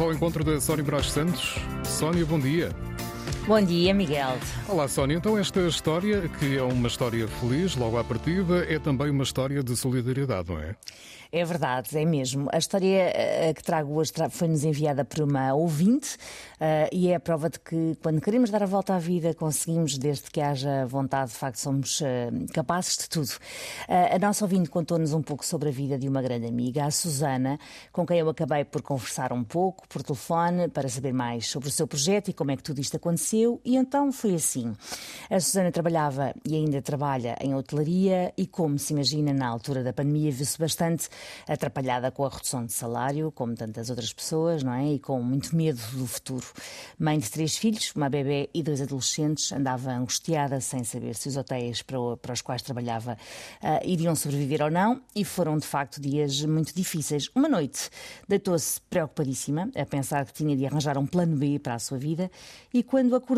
Ao encontro da Sónia Brás Santos. Sónia, bom dia. Bom dia, Miguel. Olá, Sónia. Então, esta história, que é uma história feliz, logo à partida, é também uma história de solidariedade, não é? É verdade, é mesmo. A história uh, que trago hoje foi-nos enviada por uma ouvinte uh, e é a prova de que, quando queremos dar a volta à vida, conseguimos, desde que haja vontade, de facto, somos uh, capazes de tudo. a nossa ouvinte contou-nos um pouco sobre a vida de uma grande amiga, a Susana, com quem eu acabei por conversar um pouco por telefone para saber mais sobre o seu projeto e como é que tudo isto aconteceu. E então foi assim. A Susana trabalhava e ainda trabalha em hotelaria e, como se imagina, na altura da pandemia, viu-se bastante atrapalhada com a redução de salário, como tantas outras pessoas, não é? E com muito medo do futuro. Mãe de três filhos, uma bebê e dois adolescentes, andava angustiada sem saber se os hotéis para, os quais trabalhava uh, iriam sobreviver ou não, e foram de facto dias muito difíceis. Uma noite deitou-se preocupadíssima, a pensar que tinha de arranjar um plano B para a sua vida, e quando acordou,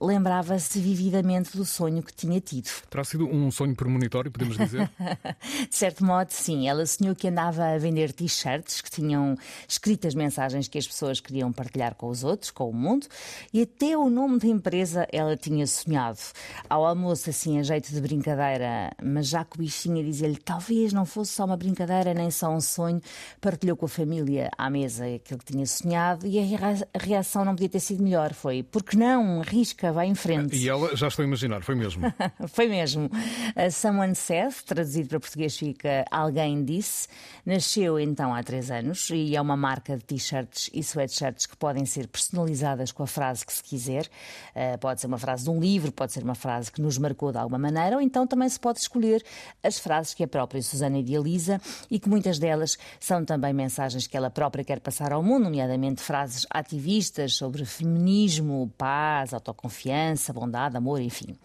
lembrava-se vividamente do sonho que tinha tido. Terá sido um sonho premonitório, podemos dizer? de certo modo, sim. Ela sonhou que andava a vender t-shirts que tinham escritas mensagens que as pessoas queriam partilhar com os outros, com o mundo, e até o nome da empresa ela tinha sonhado. Ao almoço, assim, a jeito de brincadeira, mas já que o bichinho dizia-lhe talvez não fosse só uma brincadeira, nem só um sonho, partilhou com a família à mesa aquilo que tinha sonhado e a reação não podia ter sido melhor. Foi, porque não? Arrisca, vai em frente. E ela, já estou a imaginar, foi mesmo. foi mesmo. Uh, someone said, traduzido para português fica alguém disse. Nasceu então há três anos e é uma marca de t-shirts e sweatshirts que podem ser personalizadas com a frase que se quiser. Uh, pode ser uma frase de um livro, pode ser uma frase que nos marcou de alguma maneira, ou então também se pode escolher as frases que a própria Susana idealiza e que muitas delas são também mensagens que ela própria quer passar ao mundo, nomeadamente frases ativistas sobre feminismo, paz, autoconfiança, bondade, amor, enfim.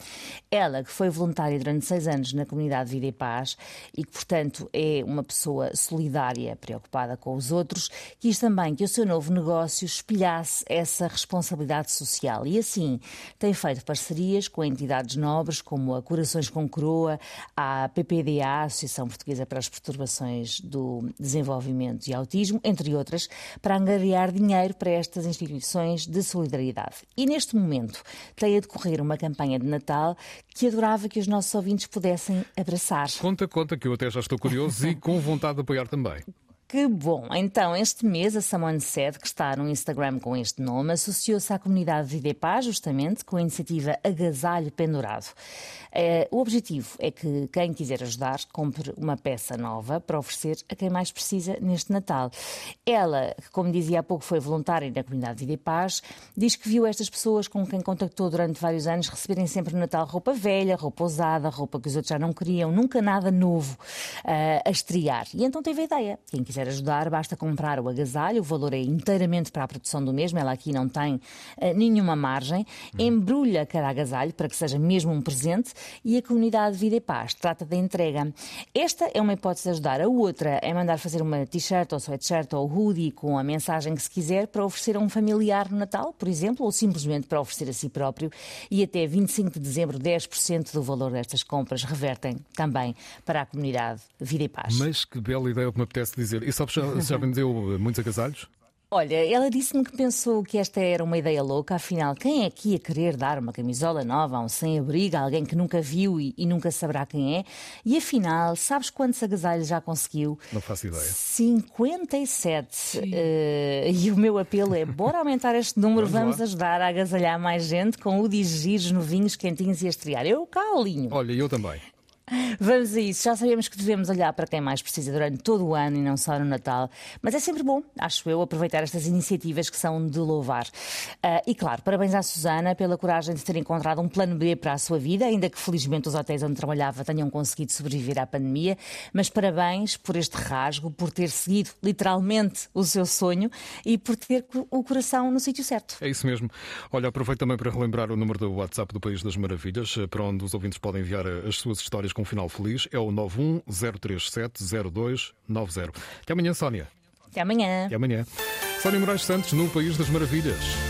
Ela, que foi voluntária durante seis anos na comunidade Vida e Paz e que, portanto, é uma pessoa solidária, preocupada com os outros, quis também que o seu novo negócio espelhasse essa responsabilidade social. E assim tem feito parcerias com entidades nobres como a Corações com Coroa, a PPDA, a Associação Portuguesa para as Perturbações do Desenvolvimento e Autismo, entre outras, para angariar dinheiro para estas instituições de solidariedade. E neste momento tem a decorrer uma campanha de Natal que adorava que os nossos ouvintes pudessem abraçar. Conta, conta, que eu até já estou curioso e com vontade de apoiar também. Que bom! Então, este mês, a Someone Said, que está no Instagram com este nome, associou-se à comunidade Vida e Paz, justamente, com a iniciativa Agasalho Pendurado. Eh, o objetivo é que quem quiser ajudar compre uma peça nova para oferecer a quem mais precisa neste Natal. Ela, que, como dizia há pouco, foi voluntária na comunidade Vida e Paz, diz que viu estas pessoas com quem contactou durante vários anos receberem sempre no Natal roupa velha, roupa usada, roupa que os outros já não queriam, nunca nada novo uh, a estrear. E então teve a ideia. Quem quiser quiser ajudar, basta comprar o agasalho, o valor é inteiramente para a produção do mesmo, ela aqui não tem uh, nenhuma margem, embrulha cada agasalho para que seja mesmo um presente e a comunidade Vida e Paz trata da entrega. Esta é uma hipótese de ajudar. A outra é mandar fazer uma t-shirt ou sweatshirt ou hoodie com a mensagem que se quiser para oferecer a um familiar no Natal, por exemplo, ou simplesmente para oferecer a si próprio. E até 25 de dezembro, 10% do valor destas compras revertem também para a comunidade Vida e Paz. Mas que bela ideia que me apetece dizer. E sabes, já, já vendeu muitos agasalhos? Olha, ela disse-me que pensou que esta era uma ideia louca, afinal, quem é que ia querer dar uma camisola nova a um sem-abrigo, a alguém que nunca viu e, e, nunca saberá quem é? E afinal, sabes quantos agasalhos já conseguiu? Não faço ideia. 57. Uh, e o meu apelo é: bora aumentar este número, vamos, vamos ajudar a agasalhar mais gente com o giros novinhos, quentinhos e a estrear. Eu cá, Olinho. Olha, eu também. Vamos a isso. Já sabemos que devemos olhar para quem mais precisa durante todo o ano e não só no Natal. Mas é sempre bom, acho eu, aproveitar estas iniciativas que são de louvar. Uh, e claro, parabéns à Susana pela coragem de ter encontrado um plano B para a sua vida, ainda que felizmente os hotéis onde trabalhava tenham conseguido sobreviver à pandemia. Mas parabéns por este rasgo, por ter seguido literalmente o seu sonho e por ter o coração no sítio certo. É isso mesmo. Olha, aproveito também para relembrar o número do WhatsApp do País das Maravilhas, para onde os ouvintes podem enviar as suas histórias com um final feliz é o 910370290. Até amanhã, Sónia. Até amanhã. Até amanhã. Sónia Moraes Santos no País das Maravilhas.